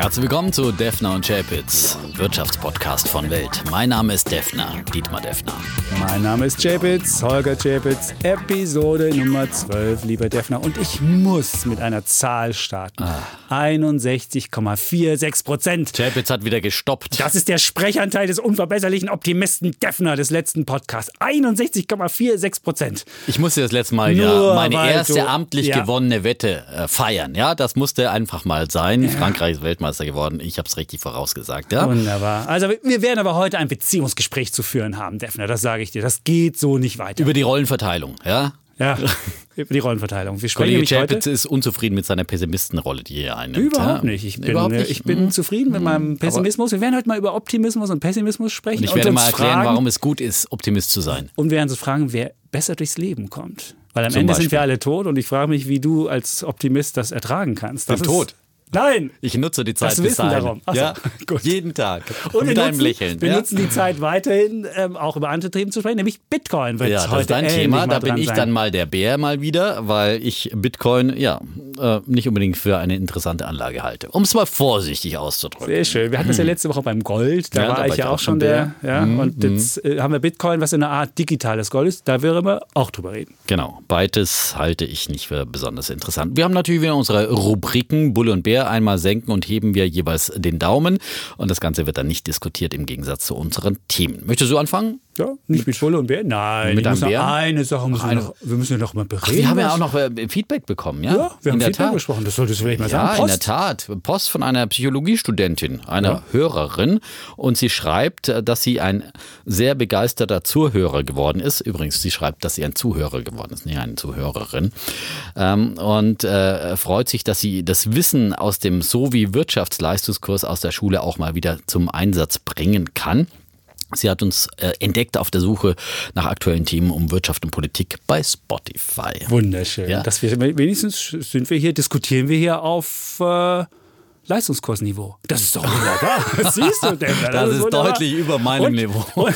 Herzlich willkommen zu Defner und Chapitz, Wirtschaftspodcast von Welt. Mein Name ist Defner, Dietmar Defner. Mein Name ist Chapitz, Holger Chapitz, Episode Nummer 12, lieber Defner. Und ich muss mit einer Zahl starten. Ah. 61,46 Prozent. Chapitz hat wieder gestoppt. Das ist der Sprechanteil des unverbesserlichen Optimisten Defner des letzten Podcasts. 61,46 Prozent. Ich musste das letzte Mal Nur ja meine erste du, amtlich ja. gewonnene Wette äh, feiern. Ja, das musste einfach mal sein. Ja. Frankreich ist Weltmeister Weltmeister geworden. Ich habe es richtig vorausgesagt. Ja? Wunderbar. Also wir werden aber heute ein Beziehungsgespräch zu führen haben, Defner. Das sage ich dir. Das geht so nicht weiter. Über die Rollenverteilung, ja? Ja, über die Rollenverteilung. Wir Kollege Chapitz ist unzufrieden mit seiner Pessimistenrolle, die er einnimmt. Überhaupt nicht. Ich bin, Überhaupt nicht. Ich bin mhm. zufrieden mit meinem Pessimismus. Wir werden heute mal über Optimismus und Pessimismus sprechen. Und ich werde mal erklären, fragen, warum es gut ist, Optimist zu sein. Und wir werden uns fragen, wer besser durchs Leben kommt. Weil am Zum Ende Beispiel. sind wir alle tot und ich frage mich, wie du als Optimist das ertragen kannst. Das Tod. Nein! Ich nutze die Zeit das bis dahin. Darum. Achso, ja, gut. Jeden Tag. Und mit einem Lächeln. Wir ja? nutzen die Zeit weiterhin, ähm, auch über andere Themen zu sprechen, nämlich Bitcoin wird ja, das ist dein Thema. Da bin ich sein. dann mal der Bär mal wieder, weil ich Bitcoin ja äh, nicht unbedingt für eine interessante Anlage halte. Um es mal vorsichtig auszudrücken. Sehr schön. Wir hatten das ja letzte Woche beim Gold. Da ja, war da ich ja auch schon der. der ja, mhm. Und jetzt äh, haben wir Bitcoin, was in einer Art digitales Gold ist. Da werden wir auch drüber reden. Genau. Beides halte ich nicht für besonders interessant. Wir haben natürlich wieder unsere Rubriken Bulle und Bär einmal senken und heben wir jeweils den Daumen. Und das Ganze wird dann nicht diskutiert im Gegensatz zu unseren Themen. Möchtest du anfangen? Ja, nicht mit Bulle und Bär? Nein, mit einem Bär? eine Sache müssen wir, noch, wir müssen ja noch mal bereden. Ach, wir haben ja auch noch äh, Feedback bekommen, ja? Ja, wir haben Feedback Tat. besprochen, das solltest du vielleicht mal ja, sagen. Ja, in der Tat. Post von einer Psychologiestudentin, einer ja. Hörerin. Und sie schreibt, äh, dass sie ein sehr begeisterter Zuhörer geworden ist. Übrigens, sie schreibt, dass sie ein Zuhörer geworden ist, nicht eine Zuhörerin. Ähm, und äh, freut sich, dass sie das Wissen aus dem Sowie Wirtschaftsleistungskurs aus der Schule auch mal wieder zum Einsatz bringen kann. Sie hat uns äh, entdeckt auf der Suche nach aktuellen Themen um Wirtschaft und Politik bei Spotify. Wunderschön. Ja. Dass wir wenigstens sind wir hier, diskutieren wir hier auf äh, Leistungskursniveau. Das ist doch wunderbar. Das siehst du denn? Das, das ist, ist deutlich über meinem und, Niveau. Und,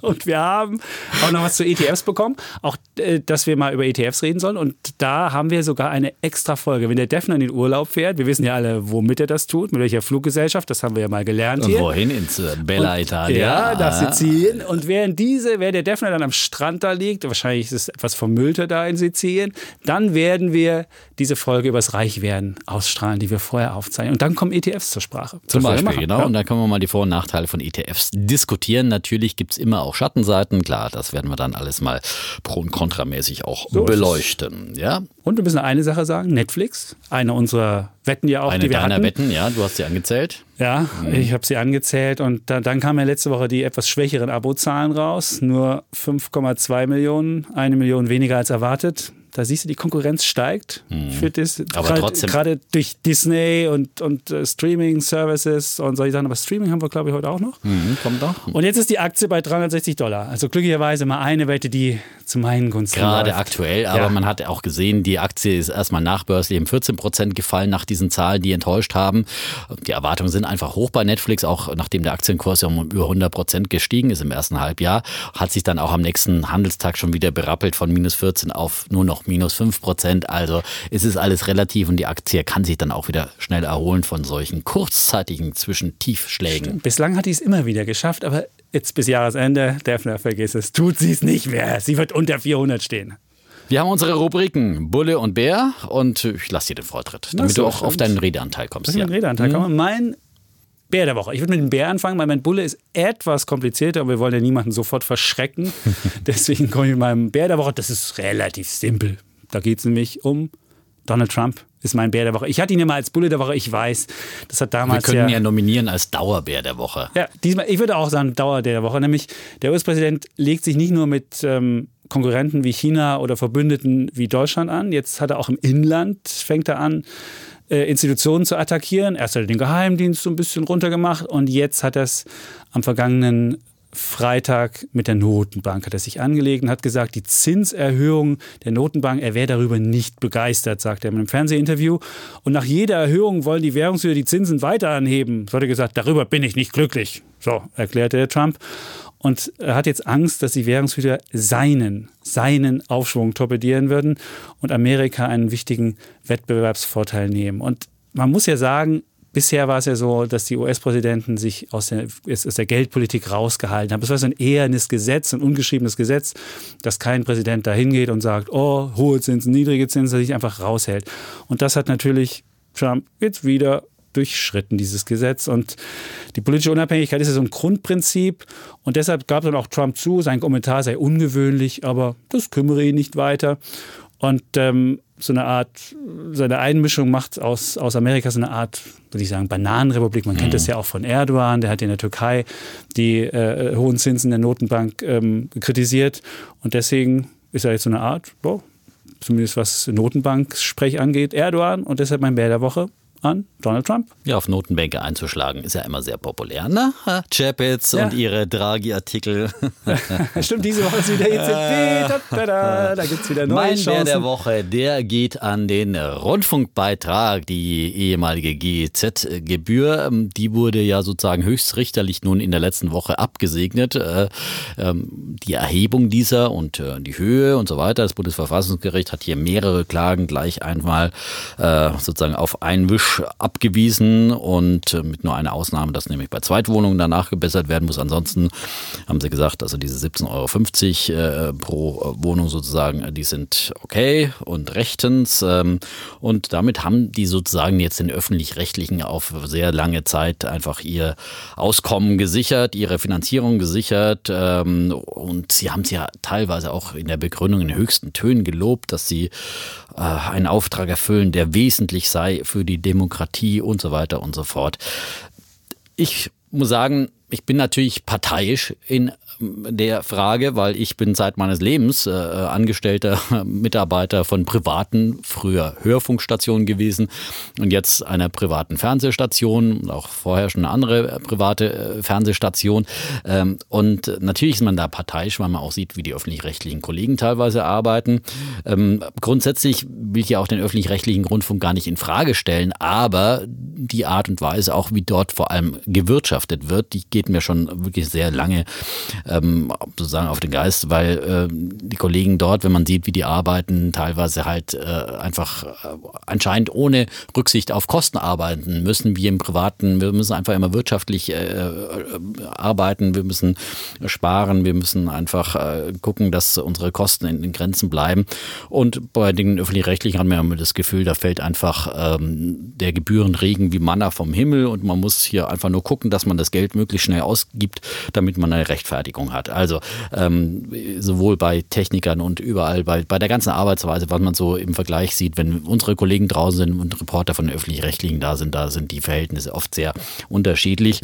und, wir haben auch noch was zu ETFs bekommen. Auch, äh, dass wir mal über ETFs reden sollen. Und da haben wir sogar eine extra Folge. Wenn der Defner in den Urlaub fährt, wir wissen ja alle, womit er das tut, mit welcher Fluggesellschaft, das haben wir ja mal gelernt hier. Und wohin? Ins äh, Bella und, Italia. Ja, nach Sizilien. Und während diese, während der Defner dann am Strand da liegt, wahrscheinlich ist es etwas vermüllter da in Sizilien, dann werden wir diese Folge übers Reichwerden ausstrahlen, die wir vorher aufzeichnen. Und dann kommen ETFs zur Sprache. Zum Beispiel, genau. Ja. Und dann können wir mal die Vor- und Nachteile von ETFs diskutieren. Natürlich gibt es immer auch Schattenseiten. Klar, das werden wir dann alles mal pro- und kontramäßig auch so beleuchten. Ja? Und wir müssen eine Sache sagen: Netflix, eine unserer Wetten ja auch, eine die wir deiner hatten. Wetten, ja, du hast sie angezählt. Ja, mhm. ich habe sie angezählt und da, dann kamen ja letzte Woche die etwas schwächeren Abozahlen raus. Nur 5,2 Millionen, eine Million weniger als erwartet. Da siehst du, die Konkurrenz steigt hm. für das. Aber grad, trotzdem. Gerade durch Disney und, und uh, Streaming-Services und solche Sachen. Aber Streaming haben wir, glaube ich, heute auch noch. Hm, kommt doch. Und jetzt ist die Aktie bei 360 Dollar. Also glücklicherweise mal eine Wette, die zu meinen Gunsten Gerade läuft. aktuell, aber ja. man hat auch gesehen, die Aktie ist erstmal nachbörslich um 14 Prozent gefallen nach diesen Zahlen, die enttäuscht haben. Die Erwartungen sind einfach hoch bei Netflix, auch nachdem der Aktienkurs ja um über 100 Prozent gestiegen ist im ersten Halbjahr, hat sich dann auch am nächsten Handelstag schon wieder berappelt von minus 14 auf nur noch minus 5 Prozent. Also es ist alles relativ und die Aktie kann sich dann auch wieder schnell erholen von solchen kurzzeitigen Zwischentiefschlägen. Stimmt. Bislang hat die es immer wieder geschafft, aber jetzt bis Jahresende, Defner vergiss es, tut sie es nicht mehr. Sie wird unter 400 stehen. Wir haben unsere Rubriken Bulle und Bär und ich lasse dir den Vortritt, damit du auch stimmt. auf deinen Redeanteil kommst. Dass ich Redeanteil mhm. komme. Mein Bär der Woche. Ich würde mit dem Bär anfangen, weil mein Bulle ist etwas komplizierter, aber wir wollen ja niemanden sofort verschrecken. Deswegen komme ich mit meinem Bär der Woche. Das ist relativ simpel. Da geht es nämlich um Donald Trump ist mein Bär der Woche. Ich hatte ihn ja mal als Bulle der Woche, ich weiß. Das hat damals. Wir können ja, ja nominieren als Dauerbär der Woche. Ja, diesmal, ich würde auch sagen Dauerbär der Woche. Nämlich der US-Präsident legt sich nicht nur mit ähm, Konkurrenten wie China oder Verbündeten wie Deutschland an. Jetzt hat er auch im Inland, fängt er an, äh, Institutionen zu attackieren. Erst hat er den Geheimdienst so ein bisschen runtergemacht und jetzt hat er es am vergangenen Freitag mit der Notenbank hat er sich angelegt und hat gesagt, die Zinserhöhung der Notenbank, er wäre darüber nicht begeistert, sagt er in einem Fernsehinterview. Und nach jeder Erhöhung wollen die Währungshöhe die Zinsen weiter anheben. So hat er gesagt, darüber bin ich nicht glücklich. So erklärte der Trump. Und er hat jetzt Angst, dass die Währungshüter seinen, seinen Aufschwung torpedieren würden und Amerika einen wichtigen Wettbewerbsvorteil nehmen. Und man muss ja sagen, Bisher war es ja so, dass die US-Präsidenten sich aus der, aus der Geldpolitik rausgehalten haben. Es war so ein ehernes Gesetz, ein ungeschriebenes Gesetz, dass kein Präsident da hingeht und sagt, oh, hohe Zinsen, niedrige Zinsen, sich einfach raushält. Und das hat natürlich Trump jetzt wieder durchschritten, dieses Gesetz. Und die politische Unabhängigkeit ist ja so ein Grundprinzip. Und deshalb gab dann auch Trump zu, sein Kommentar sei ungewöhnlich, aber das kümmere ihn nicht weiter. Und ähm, so eine Art, seine Einmischung macht aus, aus Amerika so eine Art, würde ich sagen, Bananenrepublik. Man mhm. kennt das ja auch von Erdogan, der hat in der Türkei die äh, hohen Zinsen der Notenbank ähm, kritisiert. Und deswegen ist er jetzt so eine Art, boah, zumindest was Notenbanksprech angeht, Erdogan. Und deshalb mein Bär der Woche, an Donald Trump. Ja, auf Notenbänke einzuschlagen ist ja immer sehr populär, ne? Chapitz ja. und ihre Draghi-Artikel. Stimmt, diese Woche ist wieder EZB. da, da, da gibt es wieder neue Mein Chancen. Bär der Woche, der geht an den Rundfunkbeitrag, die ehemalige GEZ-Gebühr. Die wurde ja sozusagen höchstrichterlich nun in der letzten Woche abgesegnet. Äh, ähm, die Erhebung dieser und äh, die Höhe und so weiter. Das Bundesverfassungsgericht hat hier mehrere Klagen gleich einmal äh, sozusagen auf einen Wisch abgewiesen und äh, mit nur einer Ausnahme, dass nämlich bei Zweitwohnungen danach gebessert werden muss. Ansonsten haben sie gesagt, also diese 17,50 Euro äh, pro Wohnung sozusagen, die sind okay und rechtens. Ähm, und damit haben die sozusagen jetzt den öffentlich-rechtlichen auf sehr lange Zeit einfach ihr Auskommen gesichert, ihre Finanzierung gesichert. Ähm, und sie haben es ja teilweise auch in der Begründung in höchsten Tönen gelobt, dass sie äh, einen Auftrag erfüllen, der wesentlich sei für die Demokratie und so weiter und so fort. Ich muss sagen, ich bin natürlich parteiisch in der Frage, weil ich bin seit meines Lebens äh, angestellter Mitarbeiter von privaten, früher Hörfunkstationen gewesen und jetzt einer privaten Fernsehstation, auch vorher schon eine andere private äh, Fernsehstation. Ähm, und natürlich ist man da parteiisch, weil man auch sieht, wie die öffentlich-rechtlichen Kollegen teilweise arbeiten. Ähm, grundsätzlich will ich ja auch den öffentlich-rechtlichen Rundfunk gar nicht in Frage stellen, aber die Art und Weise, auch wie dort vor allem gewirtschaftet wird, die geht mir schon wirklich sehr lange ähm, sozusagen auf den Geist, weil äh, die Kollegen dort, wenn man sieht, wie die arbeiten, teilweise halt äh, einfach äh, anscheinend ohne Rücksicht auf Kosten arbeiten müssen, wie im Privaten. Wir müssen einfach immer wirtschaftlich äh, äh, arbeiten, wir müssen sparen, wir müssen einfach äh, gucken, dass unsere Kosten in den Grenzen bleiben. Und bei den öffentlich-rechtlichen haben wir immer das Gefühl, da fällt einfach ähm, der Gebührenregen wie Manna vom Himmel und man muss hier einfach nur gucken, dass man das Geld möglichst schnell ausgibt, damit man eine Rechtfertigung Wirkung hat. Also ähm, sowohl bei Technikern und überall bei, bei der ganzen Arbeitsweise, was man so im Vergleich sieht, wenn unsere Kollegen draußen sind und Reporter von öffentlich-rechtlichen da sind, da sind die Verhältnisse oft sehr unterschiedlich.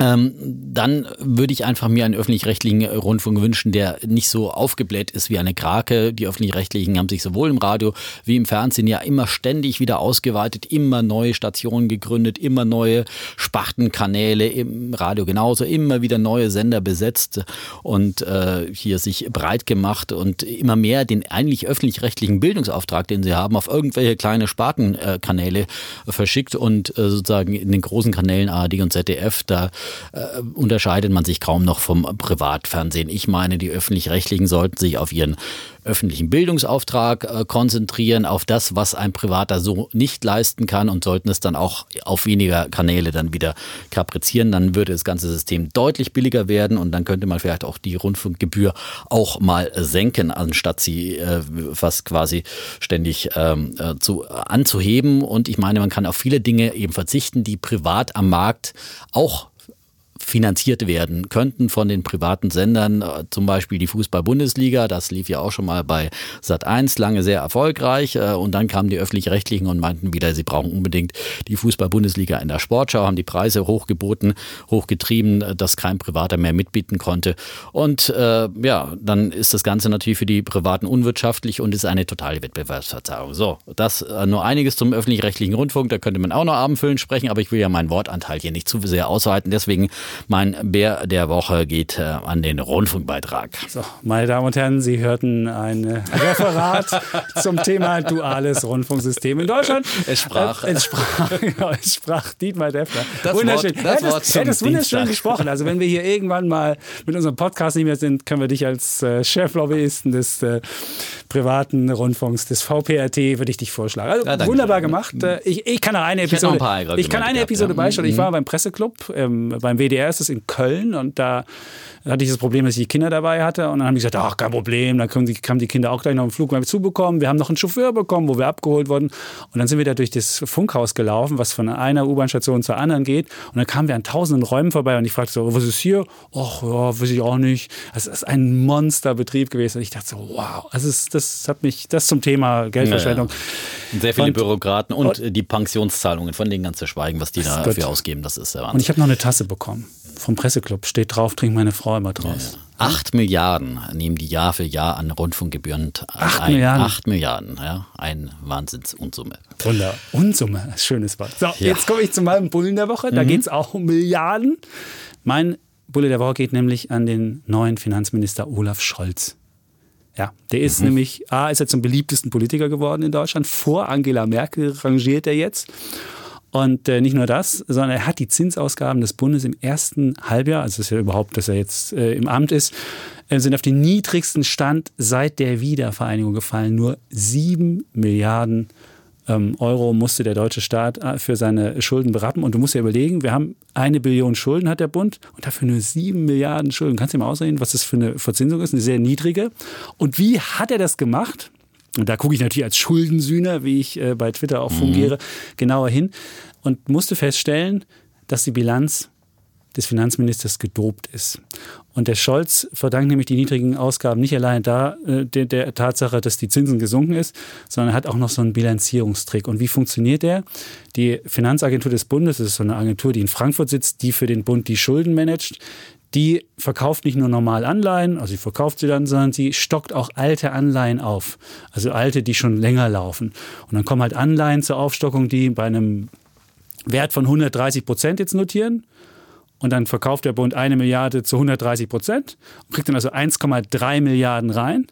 Ähm, dann würde ich einfach mir einen öffentlich-rechtlichen Rundfunk wünschen, der nicht so aufgebläht ist wie eine Krake. Die öffentlich-rechtlichen haben sich sowohl im Radio wie im Fernsehen ja immer ständig wieder ausgeweitet, immer neue Stationen gegründet, immer neue Spartenkanäle im Radio genauso, immer wieder neue Sender besetzt und äh, hier sich breit gemacht und immer mehr den eigentlich öffentlich-rechtlichen Bildungsauftrag, den sie haben, auf irgendwelche kleine Spartenkanäle verschickt und äh, sozusagen in den großen Kanälen ARD und ZDF da äh, unterscheidet man sich kaum noch vom Privatfernsehen. Ich meine, die öffentlich-rechtlichen sollten sich auf ihren öffentlichen Bildungsauftrag äh, konzentrieren, auf das, was ein Privater so nicht leisten kann und sollten es dann auch auf weniger Kanäle dann wieder kaprizieren, dann würde das ganze System deutlich billiger werden und dann könnte man vielleicht auch die Rundfunkgebühr auch mal senken, anstatt sie äh, fast quasi ständig ähm, äh, zu, anzuheben. Und ich meine, man kann auf viele Dinge eben verzichten, die privat am Markt auch finanziert werden könnten von den privaten Sendern, äh, zum Beispiel die Fußball-Bundesliga, das lief ja auch schon mal bei Sat1 lange sehr erfolgreich. Äh, und dann kamen die öffentlich-rechtlichen und meinten wieder, sie brauchen unbedingt die Fußball-Bundesliga in der Sportschau, haben die Preise hochgeboten, hochgetrieben, äh, dass kein Privater mehr mitbieten konnte. Und äh, ja, dann ist das Ganze natürlich für die Privaten unwirtschaftlich und ist eine totale Wettbewerbsverzerrung. So, das nur einiges zum öffentlich-rechtlichen Rundfunk, da könnte man auch noch abendfüllend sprechen, aber ich will ja meinen Wortanteil hier nicht zu sehr ausweiten, deswegen Mein Bär der Woche geht äh, an den Rundfunkbeitrag. So, meine Damen und Herren, Sie hörten ein äh, Referat zum Thema duales Rundfunksystem in Deutschland. Es sprach. Äh, es sprach, genau, es sprach Dietmar Deffler. Das wunderschön. Wort- das Wort zum hättest wunderschön gesprochen. Also wenn wir hier irgendwann mal mit unserem Podcast nicht mehr sind, können wir dich als äh, Cheflobbyisten des äh, privaten Rundfunks, des VPRT, würde ich dich vorschlagen. Also Ja, wunderbar gemacht. Äh, Ich, ich kann eine Episode, ein paar Argumente ich kann eine gehabt, Episode ja. beisteuern. Ich war beim Presseclub, ähm, beim WDR ist es in Köln und da hatte ich das Problem, dass ich die Kinder dabei hatte und dann haben die gesagt, ach, kein Problem, dann die, haben die Kinder auch gleich noch einen Flug mal zubekommen. Wir haben noch einen Chauffeur bekommen, wo wir abgeholt wurden und dann sind wir da durch das Funkhaus gelaufen, was von einer U-Bahn-Station zur anderen geht und dann kamen wir an tausenden Räumen vorbei und ich fragte so, was ist hier? Ach ja, weiß ich auch nicht. Das ist ein Monsterbetrieb gewesen und ich dachte so, wow, das, ist, das hat mich, das zum Thema Geldverschwendung. Sehr viele Und- Bürokraten und, äh, die Pensionszahlungen, von denen ganz zu schweigen, was die dafür ausgeben, das ist der Und Wahnsinn. ich habe noch eine Tasse bekommen vom Presseclub. Steht drauf, trinkt meine Frau immer draus. Acht Milliarden nehmen die Jahr für Jahr an Rundfunkgebühren Acht ein. Milliarden? Acht Milliarden, ja. Ein Wahnsinnsunsumme. Wunder. Unsumme, schönes Wort. So, jetzt komme ich zu meinem Bullen der Woche. Da geht es auch um Milliarden. Mein Bulle der Woche geht nämlich an den neuen Finanzminister Olaf Scholz. Ja, der ist nämlich, A, ist er zum beliebtesten Politiker geworden in Deutschland. Vor Angela Merkel rangiert er jetzt. Und äh, nicht nur das, sondern er hat die Zinsausgaben des Bundes im ersten Halbjahr, also ist ja überhaupt, dass er jetzt äh, im Amt ist, äh, sind auf den niedrigsten Stand seit der Wiedervereinigung gefallen. Nur sieben Milliarden ähm, Euro musste der deutsche Staat äh, für seine Schulden berappen. Und du musst dir überlegen, wir haben eine Billion Schulden hat der Bund und dafür nur sieben Milliarden Schulden. Kannst du dir mal ausrechnen, was das für eine Verzinsung ist? Eine sehr niedrige. Und wie hat er das gemacht? Und da gucke ich natürlich als Schuldensühner, wie ich äh, bei Twitter auch fungiere, genauer hin und musste feststellen, dass die Bilanz des Finanzministers gedopt ist. Und der Scholz verdankt nämlich die niedrigen Ausgaben nicht allein da äh, der, der Tatsache, dass die Zinsen gesunken ist, sondern hat auch noch so einen Bilanzierungstrick. Und wie funktioniert der? Die Finanzagentur des Bundes, das ist so eine Agentur, die in Frankfurt sitzt, die für den Bund die Schulden managt, die verkauft nicht nur normal Anleihen, also sie verkauft sie dann, sondern sie stockt auch alte Anleihen auf. Also alte, die schon länger laufen. Und dann kommen halt Anleihen zur Aufstockung, die bei einem Wert von 130 Prozent jetzt notieren. Und dann verkauft der Bund eine Milliarde zu 130 Prozent und kriegt dann also 1,3 Milliarden rein.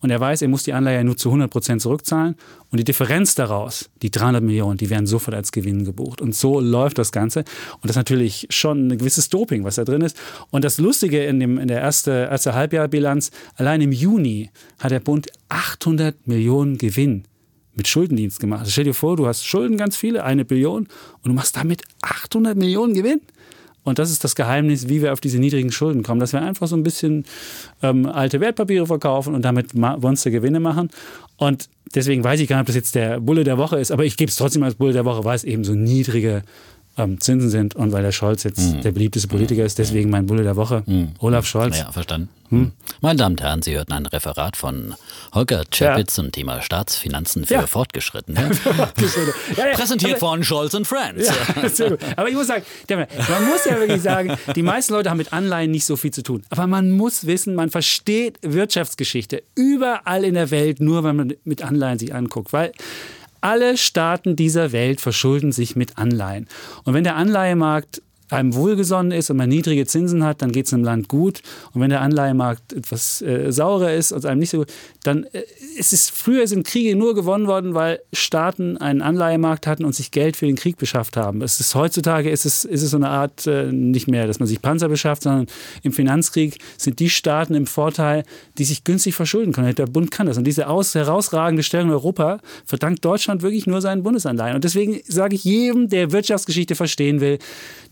Und er weiß, er muss die Anleihe nur zu 100 Prozent zurückzahlen. Und die Differenz daraus, die 300 Millionen, die werden sofort als Gewinn gebucht. Und so läuft das Ganze. Und das ist natürlich schon ein gewisses Doping, was da drin ist. Und das Lustige in, dem, in der ersten erste Halbjahrbilanz, allein im Juni hat der Bund 800 Millionen Gewinn mit Schuldendienst gemacht. Also stell dir vor, du hast Schulden ganz viele, eine Billion, und du machst damit 800 Millionen Gewinn. Und das ist das Geheimnis, wie wir auf diese niedrigen Schulden kommen, dass wir einfach so ein bisschen ähm, alte Wertpapiere verkaufen und damit Monstergewinne machen. Und deswegen weiß ich gar nicht, ob das jetzt der Bulle der Woche ist, aber ich gebe es trotzdem als Bulle der Woche, weil es eben so niedrige ähm, Zinsen sind und weil der Scholz jetzt der beliebteste Politiker ist. Deswegen mein Bulle der Woche, Olaf Scholz. Ja, verstanden. Meine Damen und Herren, Sie hörten ein Referat von Holger Czapitz zum Thema Staatsfinanzen für Ja. Fortgeschrittene. Ja, ja, Präsentiert aber- von Scholz and Friends. Ja. Aber ich muss sagen, man muss ja wirklich sagen, die meisten Leute haben mit Anleihen nicht so viel zu tun. Aber man muss wissen, man versteht Wirtschaftsgeschichte überall in der Welt, nur wenn man mit Anleihen sich anguckt. Weil alle Staaten dieser Welt verschulden sich mit Anleihen. Und wenn der Anleihemarkt einem wohlgesonnen ist und man niedrige Zinsen hat, dann geht es einem Land gut. Und wenn der Anleihemarkt etwas äh, saurer ist und einem nicht so gut, dann äh, ist es früher sind Kriege nur gewonnen worden, weil Staaten einen Anleihemarkt hatten und sich Geld für den Krieg beschafft haben. Es ist heutzutage ist es, ist es so eine Art äh, nicht mehr, dass man sich Panzer beschafft, sondern im Finanzkrieg sind die Staaten im Vorteil, die sich günstig verschulden können. Der Bund kann das. Und diese aus, herausragende Stellung in Europa verdankt Deutschland wirklich nur seinen Bundesanleihen. Und deswegen sage ich jedem, der Wirtschaftsgeschichte verstehen will,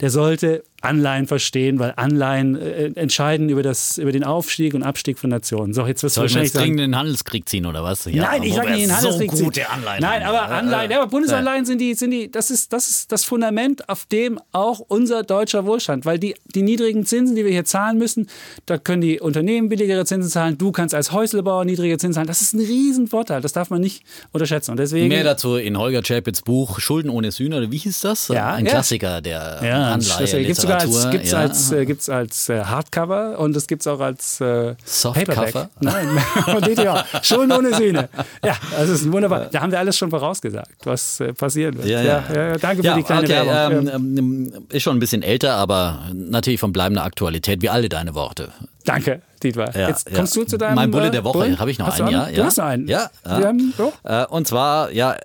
der sollte Anleihen verstehen, weil Anleihen äh, entscheiden über, das, über den Aufstieg und Abstieg von Nationen. So, jetzt wirst du wahrscheinlich jetzt in den Handelskrieg ziehen oder was? Ja, Nein, ich sage nicht in Handelskrieg. So ziehen. gute Anleihen. Nein, aber Anleihen, ja, aber Bundesanleihen sind die, sind die, das ist, das ist das Fundament, auf dem auch unser deutscher Wohlstand, weil die, die niedrigen Zinsen, die wir hier zahlen müssen, da können die Unternehmen billigere Zinsen zahlen, du kannst als Häuslebauer niedrige Zinsen zahlen. Das ist ein Riesenvorteil, das darf man nicht unterschätzen. Und deswegen. Mehr dazu in Holger Chapitz Buch Schulden ohne Sühne, oder wie hieß das? Ja, Ein ja. Klassiker der Ja, Anleihe. Das gibt sogar Literatur. Gibt es ja. als, äh, gibt's als äh, Hardcover und es gibt es auch als äh, Softcover? Paperback. Nein, von DTA. Schon ohne Sühne. Ja, also es ist wunderbar. Da haben wir alles schon vorausgesagt, was äh, passieren wird. Ja, ja. ja, danke für die kleine okay, Werbung. ähm, ähm, ist schon ein bisschen älter, aber natürlich von bleibender Aktualität, wie alle deine Worte. Danke, Dietmar. Ja, Jetzt ja. kommst du zu deinem Mein Bulle äh, der Woche. Bullen? Habe ich noch einen? Ja, Du ja. hast einen. Ja, ja. Haben, so. Äh, Und zwar, ja,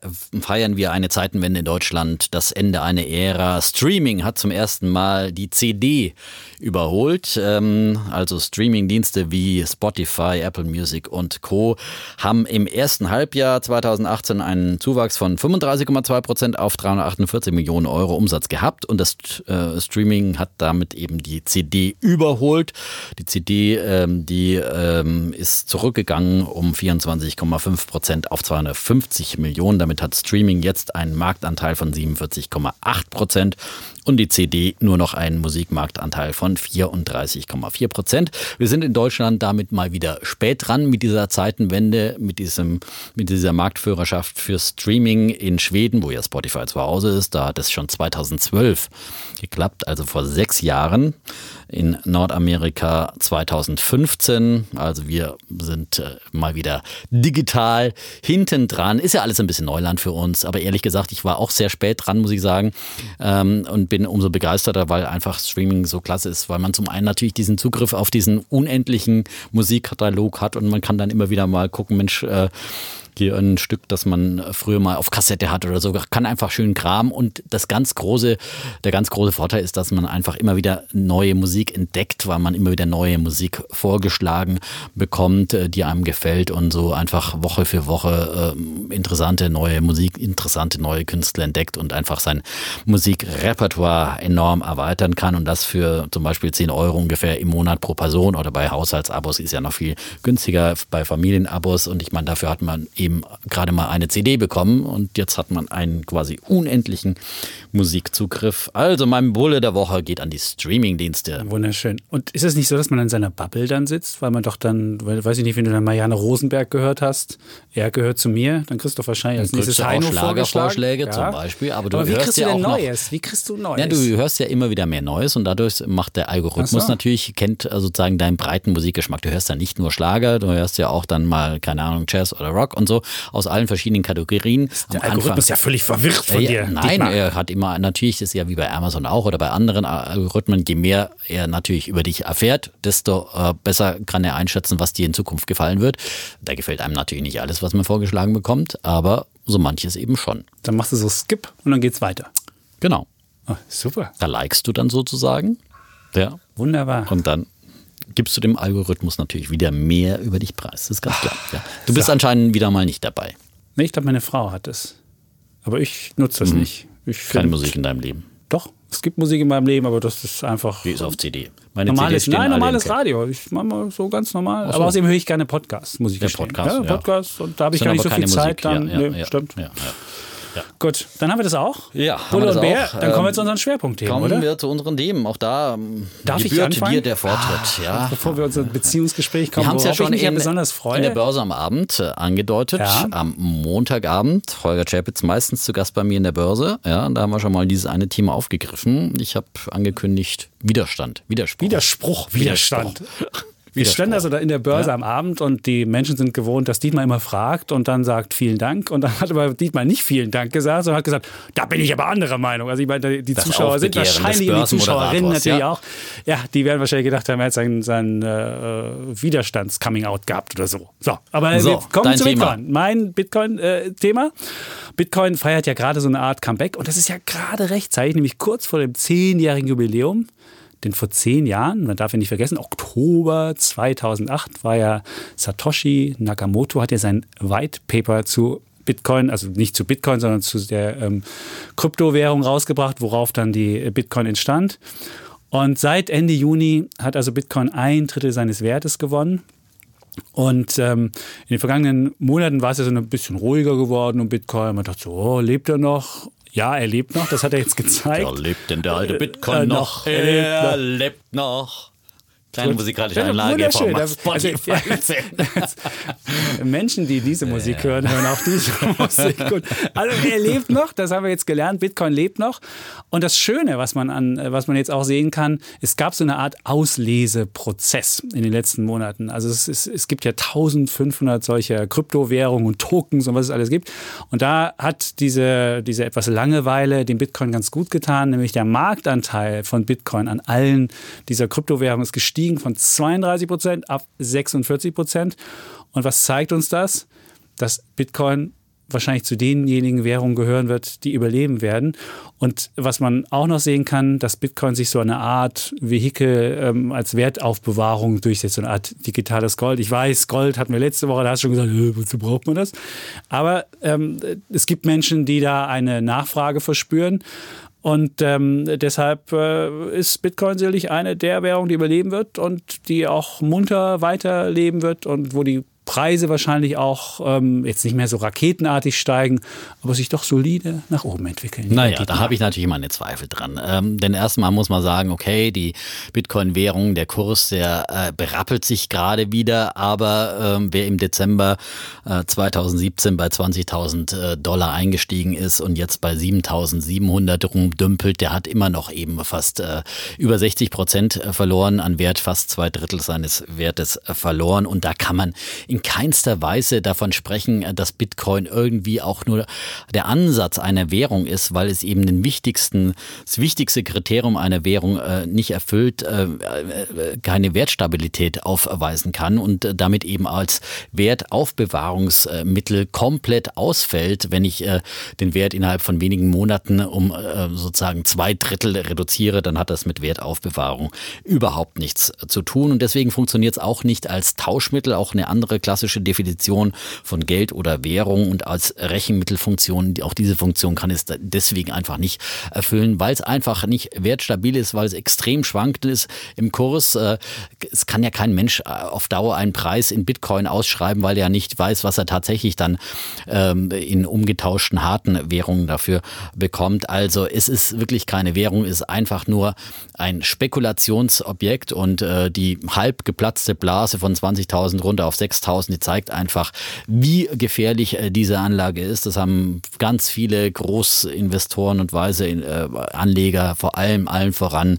feiern wir eine Zeitenwende in Deutschland, das Ende einer Ära. Streaming hat zum ersten Mal die CD überholt. Ähm, Also Streamingdienste wie Spotify, Apple Music und Co. haben im ersten Halbjahr 2018 einen Zuwachs von 35,2 Prozent auf 348 Millionen Euro Umsatz gehabt. Und das äh, Streaming hat damit eben die CD überholt. Die CD, ähm, die ähm, ist zurückgegangen um 24,5 Prozent auf 250 Millionen. Damit hat Streaming jetzt einen Marktanteil von 47,8 Prozent und die CD nur noch einen Musikmarktanteil von 34,4 Prozent. Wir sind in Deutschland damit mal wieder spät dran mit dieser Zeitenwende, mit, diesem, mit dieser Marktführerschaft für Streaming in Schweden, wo ja Spotify zu Hause ist. Da hat es schon 2012 geklappt, also vor sechs Jahren. In Nordamerika 2015. Also wir sind äh, mal wieder digital hinten dran. Ist ja alles ein bisschen Neuland für uns, aber ehrlich gesagt, ich war auch sehr spät dran, muss ich sagen. Ähm, und bin umso begeisterter, weil einfach Streaming so klasse ist, weil man zum einen natürlich diesen Zugriff auf diesen unendlichen Musikkatalog hat und man kann dann immer wieder mal gucken, Mensch, äh, hier ein Stück, das man früher mal auf Kassette hatte oder so, kann einfach schön kramen. Und das ganz große, der ganz große Vorteil ist, dass man einfach immer wieder neue Musik entdeckt, weil man immer wieder neue Musik vorgeschlagen bekommt, äh, die einem gefällt und so einfach Woche für Woche äh, interessante neue Musik, interessante neue Künstler entdeckt und einfach sein Musikrepertoire enorm erweitern kann. Und das für zum Beispiel 10 Euro ungefähr im Monat pro Person oder bei Haushaltsabos ist ja noch viel günstiger bei Familienabos. Und ich meine, dafür hat man eben gerade mal eine CD bekommen und jetzt hat man einen quasi unendlichen Musikzugriff. Also mein Bulle der Woche geht an die Streamingdienste. Wunderschön. Und ist es nicht so, dass man in seiner Bubble dann sitzt, weil man doch dann, weiß ich nicht, wenn du dann Marianne Rosenberg gehört hast, er gehört zu mir, dann kriegst du wahrscheinlich als Dann nächstes Heino Schlagervorschläge vorgeschlagen. zum Beispiel, aber du wie hörst kriegst du ja denn auch noch- Neues? Wie kriegst du Neues? Ja, du hörst ja immer wieder mehr Neues und dadurch macht der Algorithmus so. natürlich, kennt äh, sozusagen deinen breiten Musikgeschmack. Du hörst ja nicht nur Schlager, du hörst ja auch dann mal, keine Ahnung, Jazz oder Rock und so aus allen verschiedenen Kategorien. der Am Algorithmus Anfang- ist ja völlig verwirrt von ja, dir. Nein, Dietmar. er hat immer, natürlich ist ja wie bei Amazon auch oder bei anderen Algorithmen, je mehr er natürlich über dich erfährt, desto äh, besser kann er einschätzen, was dir in Zukunft gefallen wird. Da gefällt einem natürlich nicht alles, was man vorgeschlagen bekommt, aber so manches eben schon. Dann machst du so Skip und dann geht's weiter. Genau. Oh, super. Da likest du dann sozusagen. Ja. Wunderbar. Und dann gibst du dem Algorithmus natürlich wieder mehr über dich preis. Das ist ganz klar. Ja. Du bist anscheinend wieder mal nicht dabei. Nee, ich glaube, meine Frau hat es. Aber ich nutze nicht. Ich Mhm. Keine find- Musik in deinem Leben. Doch, es gibt Musik in meinem Leben, aber das ist einfach. Die ist auf CD. Meine Normales, stehen nein, normales. Radio. Ich mache mal so ganz normal. so. Aber außerdem höre ich gerne Podcasts, muss ich Ja. Podcast, ja, und da habe ich gar nicht so viel keine Zeit. Musik. Dann, ja, ja, nee, ja, stimmt. Ja. Gut, dann haben wir das auch. Ja, haben Bulle wir das und Bär, auch. dann kommen wir Ähm, zu unseren Schwerpunktthemen, Kommen oder? wir zu unseren Themen. Auch da ähm, Darf ich gebührt anfangen? dir der Vortritt. ja. Bevor wir unser Beziehungsgespräch kommen, Wir haben es ja worauf schon ich mich in, besonders freue. in der Börse am Abend äh, angedeutet. Ja. Am Montagabend. Holger Czapitz meistens zu Gast bei mir in der Börse. Ja, da haben wir schon mal dieses eine Thema aufgegriffen. Ich habe angekündigt Widerstand, Widerspruch. Widerspruch, Widerstand. Wir Widerspruch. standen also da in der Börse Ja. am Abend und die Menschen sind gewohnt, dass Dietmar immer fragt und dann sagt vielen Dank. Und dann hat aber Dietmar nicht vielen Dank gesagt, sondern hat gesagt, da bin ich aber anderer Meinung. Also ich meine, die Das Zuschauer sind wahrscheinlich, und die Zuschauerinnen natürlich ja. auch, ja, die werden wahrscheinlich gedacht haben, er hat sein, sein äh, Widerstands-Coming-out gehabt oder so. So, aber So, wir kommen zu Thema. Bitcoin. Mein Bitcoin-Thema. Bitcoin feiert ja gerade so eine Art Comeback und das ist ja gerade rechtzeitig, nämlich kurz vor dem zehnjährigen Jubiläum. Denn vor zehn Jahren, man darf ja nicht vergessen, Oktober 2008 war ja Satoshi Nakamoto, hat ja sein White Paper zu Bitcoin, also nicht zu Bitcoin, sondern zu der ähm, Kryptowährung rausgebracht, worauf dann die Bitcoin entstand. Und seit Ende Juni hat also Bitcoin ein Drittel seines Wertes gewonnen. Und ähm, in den vergangenen Monaten war es ja so ein bisschen ruhiger geworden um Bitcoin. Man dachte so, oh, lebt er noch? Ja, er lebt noch, das hat er jetzt gezeigt. Ja, lebt denn der alte Äh, Bitcoin äh, noch? noch. Er lebt Er lebt noch. Kleine musikalische Einlage Wunderschön. Also, Menschen, die diese Musik hören, hören auch diese Musik. Gut. Also er lebt noch, das haben wir jetzt gelernt. Bitcoin lebt noch. Und das Schöne, was man an, was man jetzt auch sehen kann, es gab so eine Art Ausleseprozess in den letzten Monaten. Also es, es, es gibt ja 1500 solcher Kryptowährungen und Tokens und was es alles gibt. Und da hat diese, diese etwas Langeweile dem Bitcoin ganz gut getan, nämlich der Marktanteil von Bitcoin an allen dieser Kryptowährungen ist gestiegen gestiegen von 32 Prozent auf 46 Prozent. Und was zeigt uns das? Dass Bitcoin wahrscheinlich zu denjenigen Währungen gehören wird, die überleben werden. Und was man auch noch sehen kann, dass Bitcoin sich so eine Art Vehikel ähm, als Wertaufbewahrung durchsetzt, so eine Art digitales Gold. Ich weiß, Gold hatten wir letzte Woche, da hast du schon gesagt, wozu braucht man das? Aber ähm, es gibt Menschen, die da eine Nachfrage verspüren. Und ähm, deshalb äh, ist Bitcoin sicherlich eine der Währungen, die überleben wird und die auch munter weiterleben wird und wo die Preise wahrscheinlich auch ähm, jetzt nicht mehr so raketenartig steigen, aber sich doch solide nach oben entwickeln. Naja, da habe ich natürlich meine Zweifel dran. Ähm, denn erstmal muss man sagen, okay, die Bitcoin-Währung, der Kurs, der äh, berappelt sich gerade wieder, aber ähm, wer im Dezember äh, 2017 bei 20.000 äh, Dollar eingestiegen ist und jetzt bei 7.700 rumdümpelt, der hat immer noch eben fast äh, über 60 Prozent äh, verloren an Wert, fast zwei Drittel seines Wertes äh, verloren und da kann man in in keinster Weise davon sprechen, dass Bitcoin irgendwie auch nur der Ansatz einer Währung ist, weil es eben den wichtigsten, das wichtigste Kriterium einer Währung äh, nicht erfüllt, äh, äh, keine Wertstabilität aufweisen kann und damit eben als Wertaufbewahrungsmittel komplett ausfällt, wenn ich den Wert innerhalb von wenigen Monaten um sozusagen zwei Drittel reduziere, dann hat das mit Wertaufbewahrung überhaupt nichts zu tun. Und deswegen funktioniert es auch nicht als Tauschmittel, auch eine andere klassische Definition von Geld oder Währung und als Rechenmittelfunktion, auch diese Funktion kann es deswegen einfach nicht erfüllen, weil es einfach nicht wertstabil ist, weil es extrem schwankend ist im Kurs. Äh, es kann ja kein Mensch äh, auf Dauer einen Preis in Bitcoin ausschreiben, weil er nicht weiß, was er tatsächlich dann ähm, in umgetauschten harten Währungen dafür bekommt. Also es ist wirklich keine Währung, es ist einfach nur ein Spekulationsobjekt und äh, die halb geplatzte Blase von 20.000 runter auf 6.000 draußen, die zeigt einfach, wie gefährlich äh, diese Anlage ist. Das haben ganz viele Großinvestoren und weise äh, Anleger, vor allem allen voran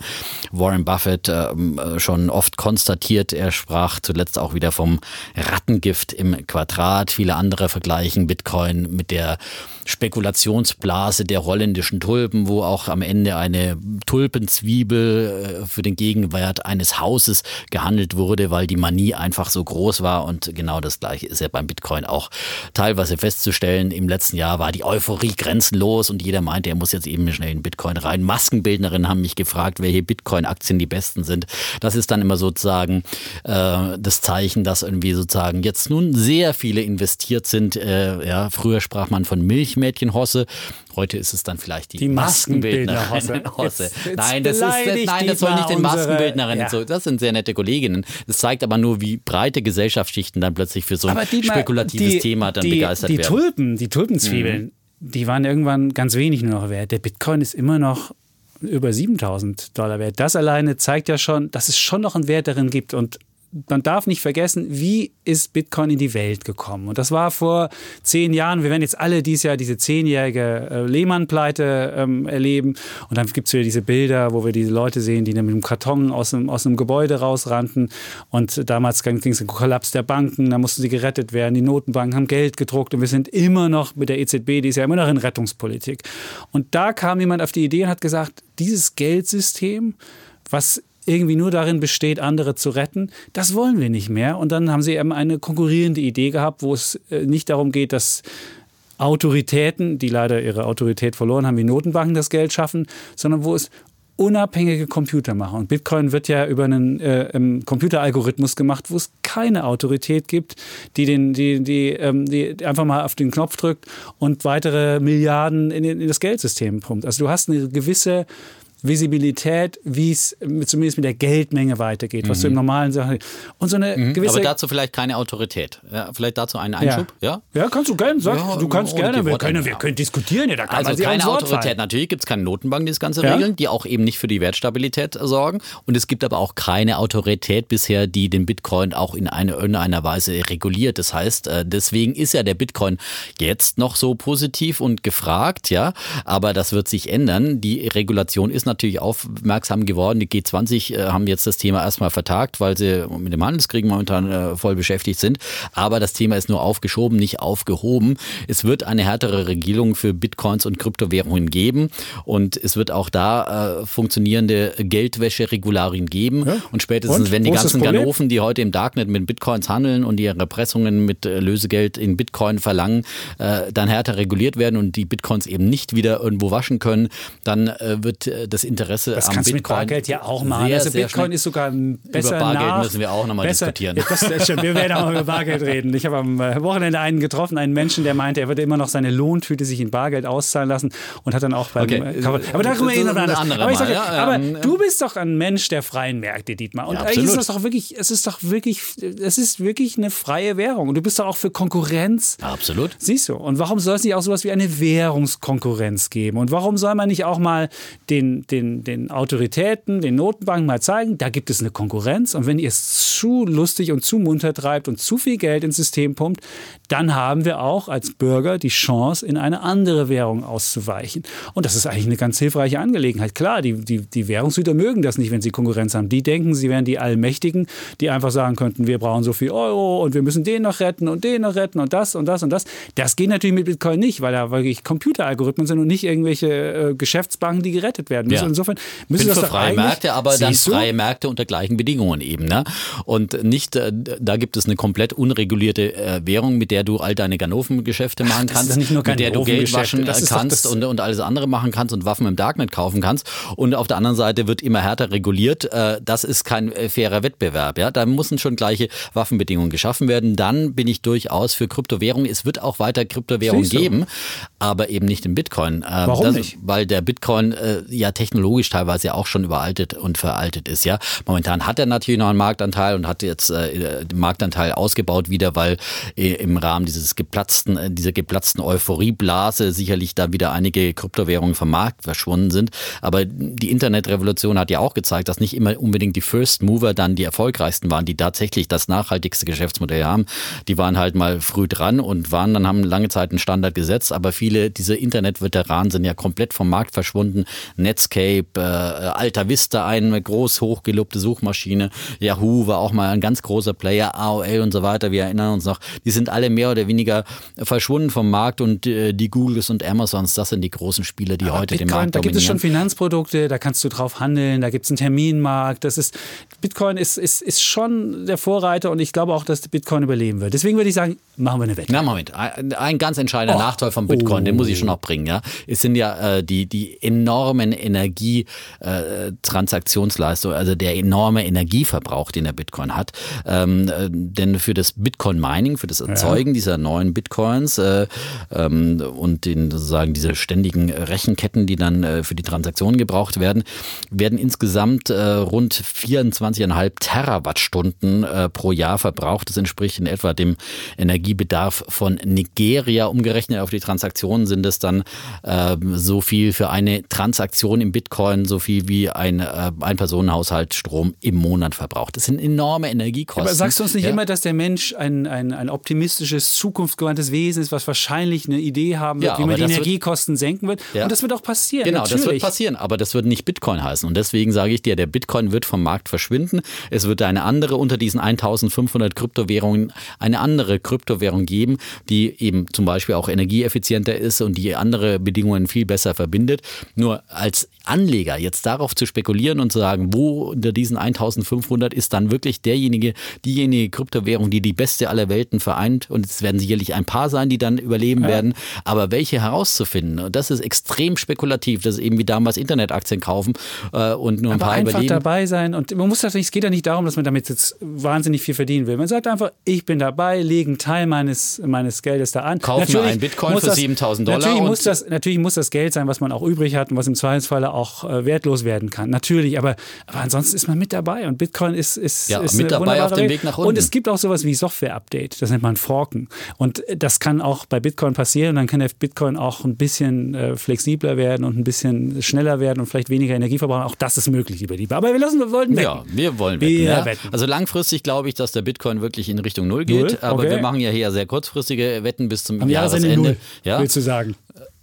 Warren Buffett, ähm, äh, schon oft konstatiert. Er sprach zuletzt auch wieder vom Rattengift im Quadrat. Viele andere vergleichen Bitcoin mit der Spekulationsblase der holländischen Tulpen, wo auch am Ende eine Tulpenzwiebel für den Gegenwert eines Hauses gehandelt wurde, weil die Manie einfach so groß war und genau das Gleiche ist ja beim Bitcoin auch teilweise festzustellen. Im letzten Jahr war die Euphorie grenzenlos und jeder meinte, er muss jetzt eben schnell in Bitcoin rein. Maskenbildnerinnen haben mich gefragt, welche Bitcoin-Aktien die besten sind. Das ist dann immer sozusagen äh, das Zeichen, dass irgendwie sozusagen jetzt nun sehr viele investiert sind. Äh, ja, früher sprach man von Milchmädchenhosse. Heute ist es dann vielleicht die, die Maskenbildnerin. Hosse. Nein, das, ist, nein, das soll nicht den Maskenbildnerinnen. Ja. So, das sind sehr nette Kolleginnen. Das zeigt aber nur, wie breite Gesellschaftsschichten dann plötzlich für so ein spekulatives die, Thema dann die, begeistert die werden. Tulpen, die Tulpenzwiebeln, mhm. die waren irgendwann ganz wenig nur noch wert. Der Bitcoin ist immer noch über 7000 Dollar wert. Das alleine zeigt ja schon, dass es schon noch einen Wert darin gibt. Und man darf nicht vergessen, wie ist Bitcoin in die Welt gekommen? Und das war vor zehn Jahren. Wir werden jetzt alle dieses Jahr diese zehnjährige äh, Lehmann-Pleite ähm, erleben. Und dann gibt es wieder diese Bilder, wo wir diese Leute sehen, die mit einem Karton aus einem, aus einem Gebäude rausrannten. Und damals ging es um den Kollaps der Banken. Da mussten sie gerettet werden. Die Notenbanken haben Geld gedruckt. Und wir sind immer noch mit der EZB, die ist ja immer noch in Rettungspolitik. Und da kam jemand auf die Idee und hat gesagt, dieses Geldsystem, was irgendwie nur darin besteht, andere zu retten. Das wollen wir nicht mehr. Und dann haben sie eben eine konkurrierende Idee gehabt, wo es äh, nicht darum geht, dass Autoritäten, die leider ihre Autorität verloren haben, wie Notenbanken das Geld schaffen, sondern wo es unabhängige Computer machen. Und Bitcoin wird ja über einen äh, Computeralgorithmus gemacht, wo es keine Autorität gibt, die, den, die, die, ähm, die einfach mal auf den Knopf drückt und weitere Milliarden in, in das Geldsystem pumpt. Also du hast eine gewisse Visibilität, wie es zumindest mit der Geldmenge weitergeht, was mhm. du im normalen Sachen und so eine mhm. gewisse. Aber dazu vielleicht keine Autorität. Ja, vielleicht dazu einen Einschub. Ja, ja? ja kannst du gerne sagen. Ja, du kannst gerne. Wir können, wir können diskutieren. Ja, da kann also keine Autorität. Natürlich gibt es keine Notenbank, die das Ganze regeln, die auch eben nicht für die Wertstabilität sorgen. Und es gibt aber auch keine Autorität bisher, die den Bitcoin auch in eine, irgendeiner Weise reguliert. Das heißt, äh, deswegen ist ja der Bitcoin jetzt noch so positiv und gefragt, ja. Aber das wird sich ändern. Die Regulation ist natürlich aufmerksam geworden. Die G20 äh, haben jetzt das Thema erstmal vertagt, weil sie mit dem Handelskrieg momentan äh, voll beschäftigt sind. Aber das Thema ist nur aufgeschoben, nicht aufgehoben. Es wird eine härtere Regelung für Bitcoins und Kryptowährungen geben und es wird auch da äh, funktionierende Geldwäscheregularien geben. Ja? Und spätestens, und? wenn die ganzen Ganoven, die heute im Darknet mit Bitcoins handeln und ihre Erpressungen mit äh, Lösegeld in Bitcoin verlangen, äh, dann härter reguliert werden und die Bitcoins eben nicht wieder irgendwo waschen können, dann äh, wird äh, das Interesse das am kannst Bitcoin du mit Bargeld ja auch machen. Sehr, also Bitcoin ist sogar besser Über Bargeld nach, müssen wir auch nochmal diskutieren. Das, das wir werden auch mal über Bargeld reden. Ich habe am äh, Wochenende einen getroffen, einen Menschen, der meinte, er würde immer noch seine Lohntüte sich in Bargeld auszahlen lassen und hat dann auch beim okay. Aber da kommen wir eh noch anders. Aber, sage, ja, aber ähm, du bist doch ein Mensch der freien Märkte, Dietmar. Und ja, eigentlich ist das doch wirklich, es ist doch wirklich, es ist wirklich eine freie Währung. Und du bist doch auch für Konkurrenz. Absolut. Siehst du. Und warum soll es nicht auch sowas wie eine Währungskonkurrenz geben? Und warum soll man nicht auch mal den, den, den Autoritäten, den Notenbanken mal zeigen, da gibt es eine Konkurrenz. Und wenn ihr es zu lustig und zu munter treibt und zu viel Geld ins System pumpt, dann haben wir auch als Bürger die Chance, in eine andere Währung auszuweichen. Und das ist eigentlich eine ganz hilfreiche Angelegenheit. Klar, die, die, die Währungshüter mögen das nicht, wenn sie Konkurrenz haben. Die denken, sie wären die Allmächtigen, die einfach sagen könnten, wir brauchen so viel Euro und wir müssen den noch retten und den noch retten und das und das und das. Das geht natürlich mit Bitcoin nicht, weil da wirklich Computeralgorithmen sind und nicht irgendwelche äh, Geschäftsbanken, die gerettet werden müssen. Ja. Insofern müssen Bin das für freie Märkte, aber dann freie Märkte unter gleichen Bedingungen eben. Ne? Und nicht, äh, da gibt es eine komplett unregulierte äh, Währung, mit der du all deine Ganoven-Geschäfte machen Ach, kannst, mit der du Geld waschen kannst und, und alles andere machen kannst und Waffen im Darknet kaufen kannst. Und auf der anderen Seite wird immer härter reguliert. Äh, das ist kein fairer Wettbewerb. Ja? Da müssen schon gleiche Waffenbedingungen geschaffen werden. Dann bin ich durchaus für Kryptowährungen. Es wird auch weiter Kryptowährungen geben, aber eben nicht im Bitcoin. Warum das, nicht? Weil der Bitcoin äh, ja technologisch teilweise auch schon überaltet und veraltet ist. Ja, momentan hat er natürlich noch einen Marktanteil und hat jetzt äh, den Marktanteil ausgebaut wieder, weil äh, im Rahmen dieses geplatzten, äh, dieser geplatzten Euphorieblase sicherlich da wieder einige Kryptowährungen vom Markt verschwunden sind. Aber die Internetrevolution hat ja auch gezeigt, dass nicht immer unbedingt die First Mover dann die erfolgreichsten waren, die tatsächlich das nachhaltigste Geschäftsmodell haben. Die waren halt mal früh dran und waren dann haben lange Zeit einen Standard gesetzt, aber viele dieser Internetveteranen sind ja komplett vom Markt verschwunden. Netscape, äh, Alta Vista, eine groß hochgelobte Suchmaschine. Yahoo war auch mal ein ganz großer Player, AOL und so weiter. Wir erinnern uns noch, die sind alle mehr oder weniger verschwunden vom Markt und äh, die Googles und Amazons, das sind die großen Spieler, die Aber heute Bitcoin, den Markt Da gibt es schon Finanzprodukte, da kannst du drauf handeln, da gibt es einen Terminmarkt. Das ist, Bitcoin ist, ist, ist schon der Vorreiter und ich glaube auch, dass Bitcoin überleben wird. Deswegen würde ich sagen, machen wir eine Wette. Na, Moment. Ein, ein ganz entscheidender oh. Nachteil von Bitcoin, oh. den muss ich schon noch bringen. Ja? Es sind ja äh, die, die enormen Energietransaktionsleistungen, äh, also der enorme Energieverbrauch, den der Bitcoin hat. Ähm, äh, denn für das Bitcoin-Mining, für das Erzeugen ja. dieser neuen Bitcoins äh, ähm, und den sozusagen diese ständigen Rechenketten, die dann äh, für die Transaktionen gebraucht werden, werden insgesamt äh, rund 24,5 Terawattstunden pro Jahr verbraucht. Das entspricht in etwa dem Energiebedarf von Nigeria. Umgerechnet auf die Transaktionen sind es dann äh, so viel für eine Transaktion im Bitcoin, so viel wie ein äh, Ein-Personen-Haushalt Strom im Monat verbraucht. Das sind enorme Energiekosten. Aber sagst du uns nicht ja? immer, dass der Mensch ein, ein, ein optimistisches, zukunftsgewandtes Wesen ist, was wahrscheinlich eine Idee haben wird, ja, wie man die Energiekosten wird, senken wird? Ja. Und das wird auch passieren. Genau, natürlich. das wird passieren, aber das wird nicht Bitcoin heißen. Und deswegen sage ich dir, der Bitcoin wird vom Markt verschwinden. Es wird eine andere unter diesen 1500 Kryptowährungen, eine andere Kryptowährung geben, die eben zum Beispiel auch energieeffizienter ist und die andere Bedingungen viel besser verbindet. Nur als Anleger jetzt darauf zu spekulieren und zu sagen, wo unter diesen 1500 ist dann wirklich derjenige, diejenige Kryptowährung, die die beste aller Welten vereint und es werden sicherlich ein paar sein, die dann überleben ja. werden, aber welche herauszufinden, das ist extrem spekulativ, das ist eben wie damals Internetaktien kaufen äh, und nur ein aber paar einfach überleben. dabei sein und man muss natürlich, es geht ja nicht darum, dass man damit jetzt wahnsinnig viel verdienen will. Man sagt einfach, ich bin dabei, lege einen Teil meines, meines Geldes da an. Kaufen natürlich ein Bitcoin für 7000 Dollar. Natürlich muss, das, natürlich muss das Geld sein, was man auch übrig hat und was im Zweifelsfall schneller auch äh, wertlos werden kann. Natürlich, aber, aber ansonsten ist man mit dabei und Bitcoin ist, ist, ja, ist mit dabei auf dem Weg nach unten. Und es gibt auch sowas wie Software-Update, das nennt man Forken. Und das kann auch bei Bitcoin passieren. Dann kann der Bitcoin auch ein bisschen äh, flexibler werden und ein bisschen schneller werden und vielleicht weniger Energie verbrauchen. Auch das ist möglich, lieber Lieber. Aber wir lassen, wir wollten wetten. Ja, wir wollen wetten, wir ja. wetten. Also langfristig glaube ich, dass der Bitcoin wirklich in Richtung Null geht. Null? Aber okay. wir machen ja hier sehr kurzfristige Wetten bis zum Am Jahresende. Null, ja? willst du sagen?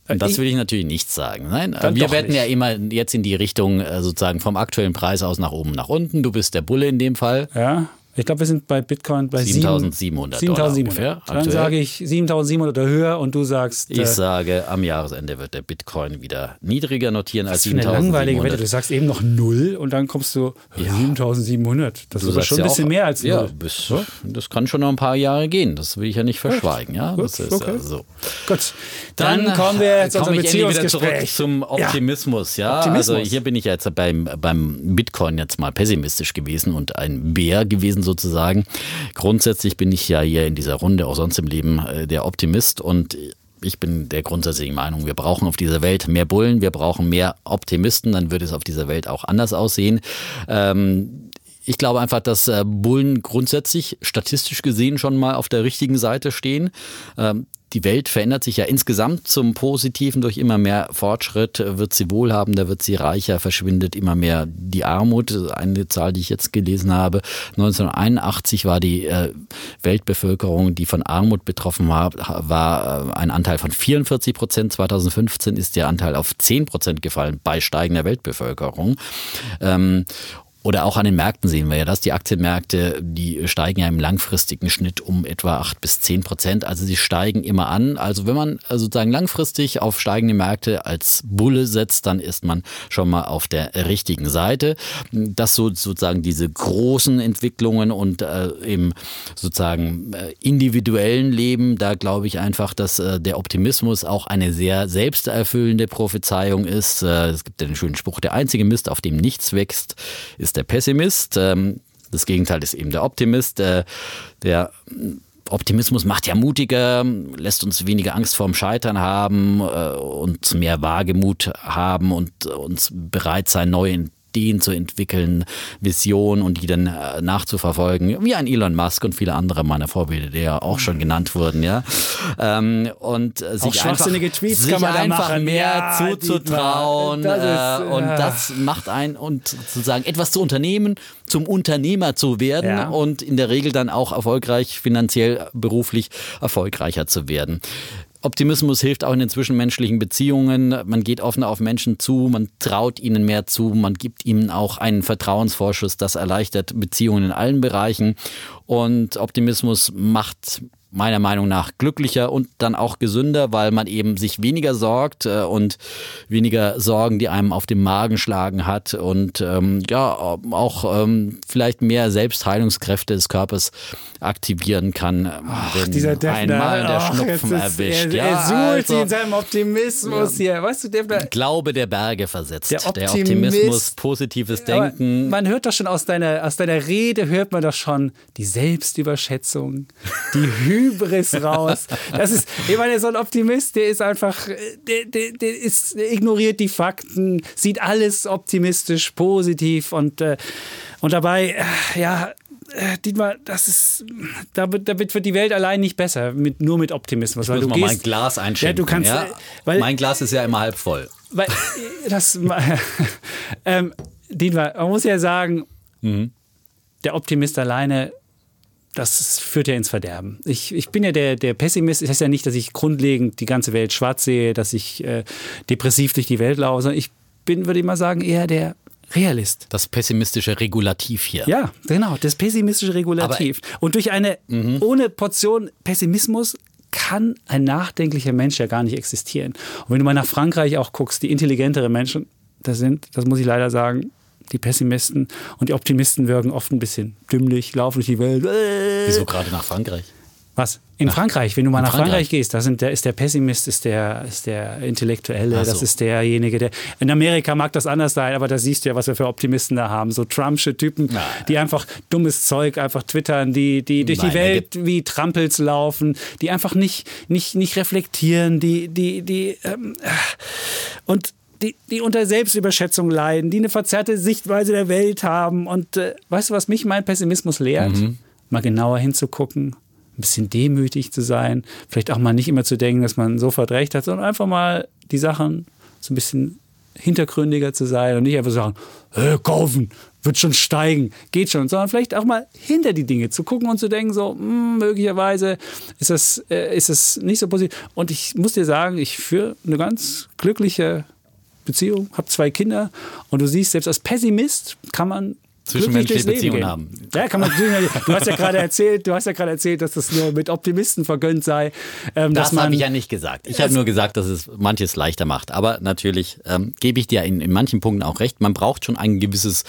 Das will ich natürlich nicht sagen. Nein, wir wetten nicht. ja immer jetzt in die Richtung äh, sozusagen vom aktuellen Preis aus nach oben, nach unten. Du bist der Bulle in dem Fall. Ja. Ich glaube, wir sind bei Bitcoin bei 7700 7700. Dann sage ich 7700 oder höher und du sagst. Ich äh, sage, am Jahresende wird der Bitcoin wieder niedriger notieren als 7700. Das ist eine langweilige Wette. Du sagst eben noch null und dann kommst du ja. 7700. Das du ist schon ein bisschen auch, mehr als null. Ja, bis, das kann schon noch ein paar Jahre gehen. Das will ich ja nicht verschweigen. Ja, Gut, das ist okay. ja so. Gut, dann, dann kommen wir jetzt komm ich wieder zurück zum Optimismus. Ja, Optimismus. also hier bin ich jetzt beim, beim Bitcoin jetzt mal pessimistisch gewesen und ein Bär gewesen sozusagen. Grundsätzlich bin ich ja hier in dieser Runde, auch sonst im Leben, äh, der Optimist und ich bin der grundsätzlichen Meinung, wir brauchen auf dieser Welt mehr Bullen, wir brauchen mehr Optimisten, dann würde es auf dieser Welt auch anders aussehen. Ähm, ich glaube einfach, dass äh, Bullen grundsätzlich statistisch gesehen schon mal auf der richtigen Seite stehen. Ähm, die Welt verändert sich ja insgesamt zum Positiven durch immer mehr Fortschritt, wird sie wohlhabender, wird sie reicher, verschwindet immer mehr die Armut. Eine Zahl, die ich jetzt gelesen habe, 1981 war die äh, Weltbevölkerung, die von Armut betroffen war, war äh, ein Anteil von 44 Prozent. 2015 ist der Anteil auf 10 Prozent gefallen bei steigender Weltbevölkerung. Oder auch an den Märkten sehen wir ja das. Die Aktienmärkte, die steigen ja im langfristigen Schnitt um etwa acht bis zehn Prozent. Also sie steigen immer an. Also wenn man sozusagen langfristig auf steigende Märkte als Bulle setzt, dann ist man schon mal auf der richtigen Seite. Das so sozusagen diese großen Entwicklungen und äh, im sozusagen äh, individuellen Leben, da glaube ich einfach, dass äh, der Optimismus auch eine sehr selbsterfüllende Prophezeiung ist. Äh, es gibt den schönen Spruch, der einzige Mist, auf dem nichts wächst, ist der Pessimist. Ähm, das Gegenteil ist eben der Optimist. Äh, der Optimismus macht ja mutiger, lässt uns weniger Angst vorm Scheitern haben, äh, uns mehr Wagemut haben und uns bereit sein, neue Ideen zu entwickeln, Visionen und die dann äh, nachzuverfolgen, wie ein Elon Musk und viele andere meiner Vorbilder, die ja auch schon genannt wurden, ja. Ähm, und sich einfach, Tweets sich einfach mehr ja, zuzutrauen das ist, äh, und ja. das macht ein und sozusagen etwas zu unternehmen, zum Unternehmer zu werden ja. und in der Regel dann auch erfolgreich finanziell beruflich erfolgreicher zu werden. Optimismus hilft auch in den zwischenmenschlichen Beziehungen. Man geht offener auf Menschen zu, man traut ihnen mehr zu, man gibt ihnen auch einen Vertrauensvorschuss. Das erleichtert Beziehungen in allen Bereichen. Und Optimismus macht meiner Meinung nach glücklicher und dann auch gesünder, weil man eben sich weniger sorgt äh, und weniger Sorgen, die einem auf dem Magen schlagen hat und ähm, ja auch ähm, vielleicht mehr Selbstheilungskräfte des Körpers aktivieren kann, Ach, wenn dieser Defner, einmal der Schnupfen ist, erwischt. Er, ja, er suhlt also, in seinem Optimismus ja. hier. Weißt du, Defner, Glaube der Berge versetzt. Der, Optimist, der Optimismus, positives Denken. man hört doch schon aus deiner, aus deiner Rede, hört man doch schon die Selbstüberschätzung, die Hü Hybris raus. Das ist, ich meine, so ein Optimist, der ist einfach, der, der, der, ist, der ignoriert die Fakten, sieht alles optimistisch, positiv und, äh, und dabei, äh, ja, äh, Dietmar, das ist, damit, damit wird die Welt allein nicht besser, mit, nur mit Optimismus. Ich muss mal gehst, mein Glas einschenken. Ja, du kannst, ja? Äh, weil, mein Glas ist ja immer halb voll. Weil, das, ähm, Dietmar, man muss ja sagen, mhm. der Optimist alleine das führt ja ins Verderben. Ich, ich bin ja der, der Pessimist. Das heißt ja nicht, dass ich grundlegend die ganze Welt schwarz sehe, dass ich äh, depressiv durch die Welt laufe, ich bin, würde ich mal sagen, eher der Realist. Das pessimistische Regulativ hier. Ja, genau, das pessimistische Regulativ. Aber, Und durch eine mhm. ohne Portion Pessimismus kann ein nachdenklicher Mensch ja gar nicht existieren. Und wenn du mal nach Frankreich auch guckst, die intelligentere Menschen, das sind, das muss ich leider sagen, die Pessimisten und die Optimisten wirken oft ein bisschen dümmlich, laufen durch die Welt. Wieso gerade nach Frankreich? Was? In nach, Frankreich, wenn du mal nach Frankreich, Frankreich gehst, da sind der, ist der Pessimist, ist der, ist der Intellektuelle, so. das ist derjenige, der. In Amerika mag das anders sein, aber da siehst du ja, was wir für Optimisten da haben. So Trumpsche Typen, Nein. die einfach dummes Zeug einfach twittern, die, die durch Nein, die Welt wie Trampels laufen, die einfach nicht, nicht, nicht reflektieren, die, die, die, ähm, und die, die unter Selbstüberschätzung leiden, die eine verzerrte Sichtweise der Welt haben. Und äh, weißt du, was mich mein Pessimismus lehrt? Mhm. Mal genauer hinzugucken, ein bisschen demütig zu sein, vielleicht auch mal nicht immer zu denken, dass man sofort recht hat, sondern einfach mal die Sachen so ein bisschen hintergründiger zu sein und nicht einfach sagen, hey, kaufen, wird schon steigen, geht schon, sondern vielleicht auch mal hinter die Dinge zu gucken und zu denken, so mh, hm, möglicherweise ist das, äh, ist das nicht so positiv. Und ich muss dir sagen, ich führe eine ganz glückliche Beziehung, habe zwei Kinder und du siehst, selbst als Pessimist kann man zwischenmenschliche Beziehungen haben. Ja, kann man. Du hast ja gerade erzählt, du hast ja gerade erzählt, dass das nur mit Optimisten vergönnt sei. Ähm, das habe ich ja nicht gesagt. Ich habe nur gesagt, dass es manches leichter macht. Aber natürlich ähm, gebe ich dir in, in manchen Punkten auch recht. Man braucht schon ein gewisses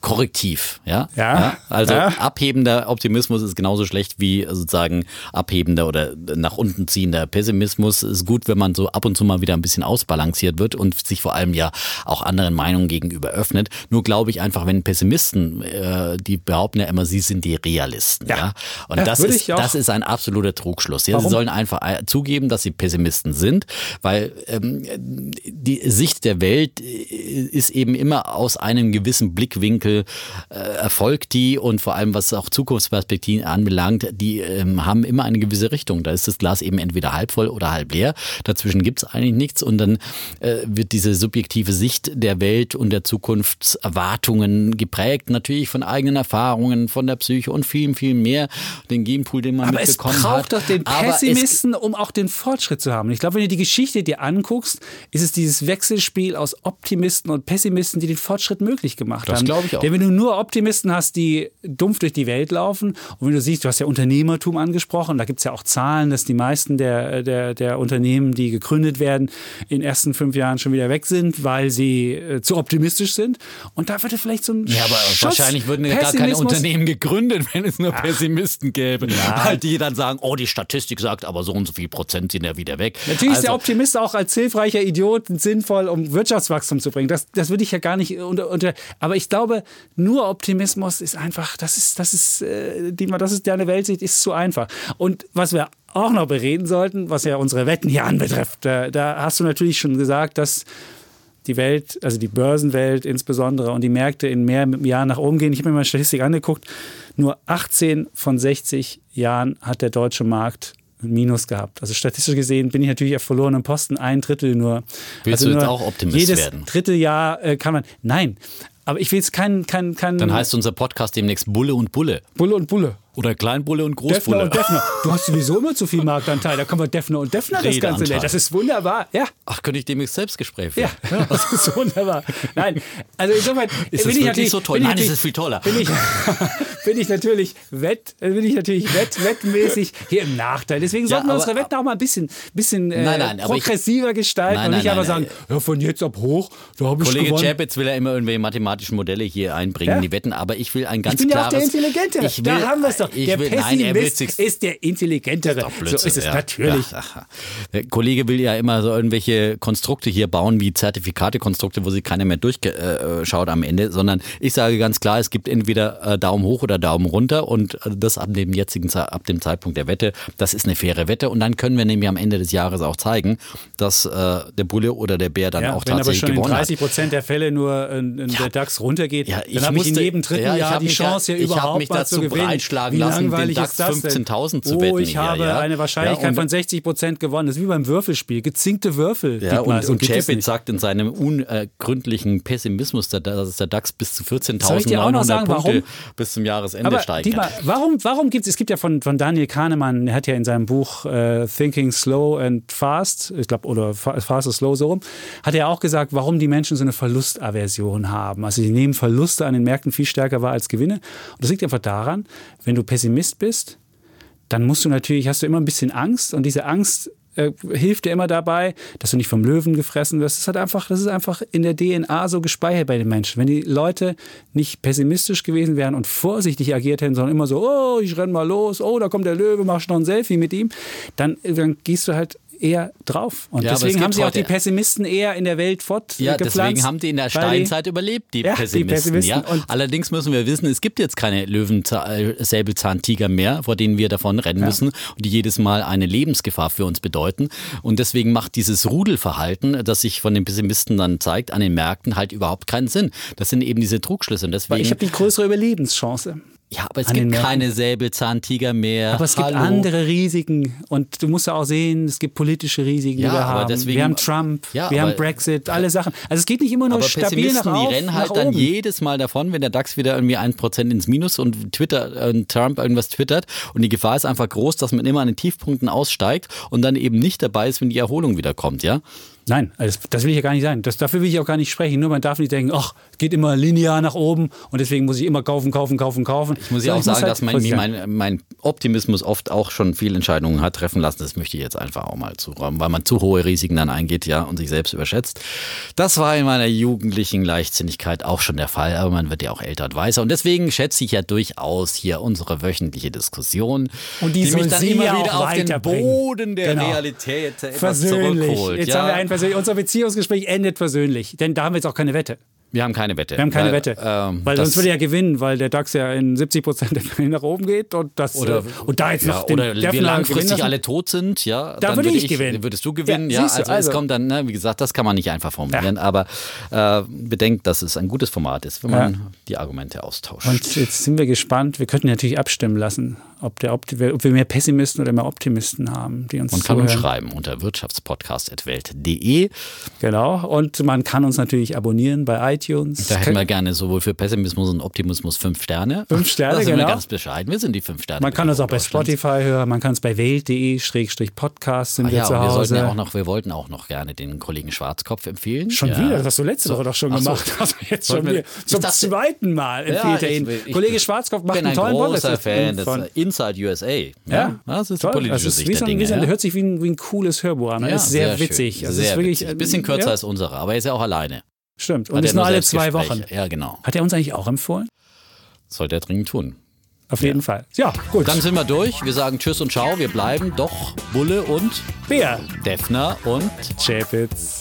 Korrektiv. Ja. ja, ja also ja. abhebender Optimismus ist genauso schlecht wie sozusagen abhebender oder nach unten ziehender Pessimismus. Ist gut, wenn man so ab und zu mal wieder ein bisschen ausbalanciert wird und sich vor allem ja auch anderen Meinungen gegenüber öffnet. Nur glaube ich einfach, wenn Pessimismus Pessimisten, äh, die behaupten ja immer, sie sind die Realisten. Ja. ja? Und ja, das, ist, das ist ein absoluter Trugschluss. Ja, sie sollen einfach äh, zugeben, dass sie Pessimisten sind, weil ähm, die Sicht der Welt äh, ist eben immer aus einem gewissen Blickwinkel äh, erfolgt die und vor allem was auch Zukunftsperspektiven anbelangt, die ähm, haben immer eine gewisse Richtung. Da ist das Glas eben entweder halb voll oder halb leer. Dazwischen gibt es eigentlich nichts und dann äh, wird diese subjektive Sicht der Welt und der Zukunftserwartungen geprägt geprägt natürlich von eigenen Erfahrungen, von der Psyche und viel, viel mehr. Den Genpool, den man Aber mitbekommen hat. Aber es braucht doch den Pessimisten, um auch den Fortschritt zu haben. Ich glaube, wenn du die Geschichte dir anguckst, ist es dieses Wechselspiel aus Optimisten und Pessimisten, die den Fortschritt möglich gemacht das haben. Das glaube ich auch. Denn wenn du nur Optimisten hast, die dumpf durch die Welt laufen und wenn du siehst, du hast ja Unternehmertum angesprochen, da gibt es ja auch Zahlen, dass die meisten der, der, der Unternehmen, die gegründet werden, in den ersten fünf Jahren schon wieder weg sind, weil sie äh, zu optimistisch sind. Und da würde vielleicht so ein ja, aber Schutz, wahrscheinlich würden gar keine Unternehmen gegründet, wenn es nur Ach. Pessimisten gäbe. Ja. Die dann sagen, oh, die Statistik sagt, aber so und so viel Prozent sind ja wieder weg. Natürlich also, ist der Optimist auch als hilfreicher Idiot sinnvoll, um Wirtschaftswachstum zu bringen. Das, das würde ich ja gar nicht unter, unter. Aber ich glaube, nur Optimismus ist einfach, das ist, das ist, äh, die, das ist deine Weltsicht, ist zu einfach. Und was wir auch noch bereden sollten, was ja unsere Wetten hier anbetrifft, da, da hast du natürlich schon gesagt, dass die Welt, also die Börsenwelt insbesondere und die Märkte in mehr Jahren nach oben gehen. Ich habe mir mal Statistik angeguckt. Nur 18 von 60 Jahren hat der deutsche Markt Minus gehabt. Also statistisch gesehen bin ich natürlich auf verlorenem Posten, ein Drittel nur. Willst also du jetzt auch Optimist jedes werden? Jedes dritte Jahr äh, kann man. Nein, aber ich will jetzt keinen. Kein, kein, Dann heißt unser Podcast demnächst Bulle und Bulle. Bulle und Bulle. Oder Kleinbulle und Großbulle. Defner und Defner. Du hast sowieso immer zu viel Marktanteil. Da können wir Defner und Defner das Ganze nennen. Das ist wunderbar. Ja. Ach, könnte ich demnächst Selbstgespräch führen? Ja, das ist wunderbar. Nein, also insofern ist ich wirklich so toll. Nein, es ist viel toller. Bin ich, bin ich natürlich wett, bin ich natürlich wett, wettmäßig hier im Nachteil. Deswegen sollten ja, wir unsere Wetten auch mal ein bisschen, bisschen äh, nein, nein, progressiver ich, gestalten nein, und nicht einfach sagen, ja, von jetzt ab hoch, da habe ich Kollege gewonnen. Chapitz will ja immer irgendwelche mathematischen Modelle hier einbringen, ja? die Wetten, aber ich will ein ganz klares... Ich bin klares, ja auch der Intelligente. Ich will, da haben wir es doch. Der will, nein, Pessimist ist der Intelligentere. So ist es ja. natürlich. Ja. Der Kollege will ja immer so irgendwelche Konstrukte hier bauen, wie Zertifikatekonstrukte, wo sich keiner mehr durchschaut am Ende, sondern ich sage ganz klar, es gibt entweder äh, Daumen hoch oder Daumen runter und äh, das ab dem jetzigen ab dem Zeitpunkt der Wette, das ist eine faire Wette und dann können wir nämlich am Ende des Jahres auch zeigen, dass äh, der Bulle oder der Bär dann ja, auch tatsächlich gewonnen hat. Wenn aber schon in 30 Prozent der Fälle nur äh, der DAX runtergeht, ja, dann habe ich in jedem dritten Jahr die Chance, hier überhaupt mal zu gewinnen. Wie lassen, langweilig den DAX 15.000 zu wetten. Oh, ich habe ja. eine Wahrscheinlichkeit von 60 Prozent gewonnen. Das ist wie beim Würfelspiel. Gezinkte Würfel. Ja, und, und Chapin sagt in seinem ungründlichen Pessimismus, dass der DAX bis zu 14.900 Punkte warum? bis zum Jahresende Aber steigen Dietmar, warum, warum gibt es, es gibt ja von, von Daniel Kahnemann, er hat ja in seinem Buch äh, Thinking Slow and Fast, ich glaube, oder Fast or Slow so rum, hat er auch gesagt, warum die Menschen so eine Verlustaversion haben. Also sie nehmen Verluste an den Märkten viel stärker wahr als Gewinne. Und das liegt einfach daran, wenn du Pessimist bist, dann musst du natürlich, hast du immer ein bisschen Angst und diese Angst äh, hilft dir immer dabei, dass du nicht vom Löwen gefressen wirst. Das ist halt einfach, das ist einfach in der DNA so gespeichert bei den Menschen. Wenn die Leute nicht pessimistisch gewesen wären und vorsichtig agiert hätten, sondern immer so, oh, ich renn mal los, oh, da kommt der Löwe, mach noch ein Selfie mit ihm, dann, dann gehst du halt eher drauf. Und Ja, deswegen haben sie auch die Pessimisten eher in der Welt Ja, fortgepflanzt. deswegen haben die in der weil die- Steinzeit überlebt, die Ja, die Pessimisten. Pessimisten. ja. Allerdings müssen wir wissen, es gibt jetzt keine Löwen-Säbelzahntiger mehr, vor denen wir davon rennen müssen und die jedes Mal eine Lebensgefahr für uns bedeuten. Und deswegen macht dieses Rudelverhalten, das sich von den Pessimisten dann zeigt, an den Märkten halt überhaupt keinen Sinn. Das sind eben diese Trugschlüsse. Und Weil deswegen, ich habe die größere Überlebenschance. Ja, aber es gibt keine Säbelzahntiger mehr. Aber es gibt Hallo. andere Risiken und du musst ja auch sehen, es gibt politische Risiken, Ja, die wir aber haben. deswegen- wir haben Trump, Ja, wir aber- haben Brexit, alle Sachen. Also es geht nicht immer nur Aber stabil nach auf, die rennen halt dann oben. jedes Mal davon, wenn der DAX wieder irgendwie 1% ins Minus und Twitter, äh, Trump irgendwas twittert. Und die Gefahr ist einfach groß, dass man immer an den Tiefpunkten aussteigt und dann eben nicht dabei ist, wenn die Erholung wieder kommt, ja? Nein, also das, das will ich ja gar nicht sein. Das, dafür will ich auch gar nicht sprechen. Nur man darf nicht denken, ach, es geht immer linear nach oben und deswegen muss ich immer kaufen, kaufen, kaufen, kaufen. Ich muss ja auch sagen, dass mein, mein, mein Optimismus oft auch schon viele Entscheidungen hat treffen lassen. Das möchte ich jetzt einfach auch mal zuräumen, weil man zu hohe Risiken dann eingeht, ja, und sich selbst überschätzt. Das war in meiner jugendlichen Leichtsinnigkeit auch schon der Fall, aber man wird ja auch älter und weiser. Und deswegen schätze ich ja durchaus hier unsere wöchentliche Diskussion, Und die soll mich dann Sie immer wieder auf den. Boden der Genau. Realität etwas Versöhnlich. zurückholt. Jetzt ja. haben wir ein persönlich. Unser Beziehungsgespräch endet versöhnlich. Denn da haben wir jetzt auch keine Wette. wir haben keine Wette. Wir haben keine weil, Wette. ähm, weil sonst würde er ja gewinnen, weil der DAX ja in 70 Prozent der Fälle nach oben geht und das Oder, äh, und da jetzt ja, noch den oder wir langfristig alle tot sind, ja, Da dann würde würde ich gewinnen. Würdest du gewinnen, Ja, ja. du, also, es also. kommt dann, ne, wie gesagt, das kann man nicht einfach formulieren, aber äh, bedenkt, dass es ein gutes Format ist, wenn man Ja. die Argumente austauscht. Und jetzt sind wir gespannt. Wir könnten natürlich abstimmen lassen, ob, der ob wir mehr Pessimisten oder mehr Optimisten haben, die uns man kann uns schreiben unter wirtschaftspodcast.welt.de. Genau. Und man kann uns natürlich abonnieren bei iTunes. Da hätten wir gerne sowohl für Pessimismus und Optimismus fünf Sterne. Fünf Sterne, da sind genau. wir ganz bescheiden. Wir sind die fünf Sterne. man kann uns auch bei. Spotify hören, man kann es bei welt.de-podcast sind Ah, wir ja, zu und wir Hause. sollten ja auch noch, wir wollten auch noch gerne den Kollegen Schwarzkopf empfehlen. Schon ja. wieder, das hast du letzte Woche doch schon Ach so. gemacht. Also jetzt schon wieder. Zum dachte- zweiten Mal empfiehlt er ich ihn. will- Kollege Schwarzkopf macht einen ein tollen Podcast Fan von, Inside USA. Ja, Ja, das ist die toll. politische Das ist Sicht wie der Dinge. wie ja. hört sich wie ein, wie ein cooles Hörbuch an. Ja, ist sehr, schön. witzig. Also sehr ist wirklich, witzig. Bisschen kürzer ja, als unsere, aber er ist ja auch alleine. Stimmt. Und ist nur alle zwei. Wochen. Ja, genau. Hat er uns eigentlich auch empfohlen? Sollte er dringend tun. Auf jeden Fall. Ja, gut. Dann sind wir durch. Wir sagen Tschüss und Ciao. Wir bleiben doch Bulle und Bär. Defner und Chapitz.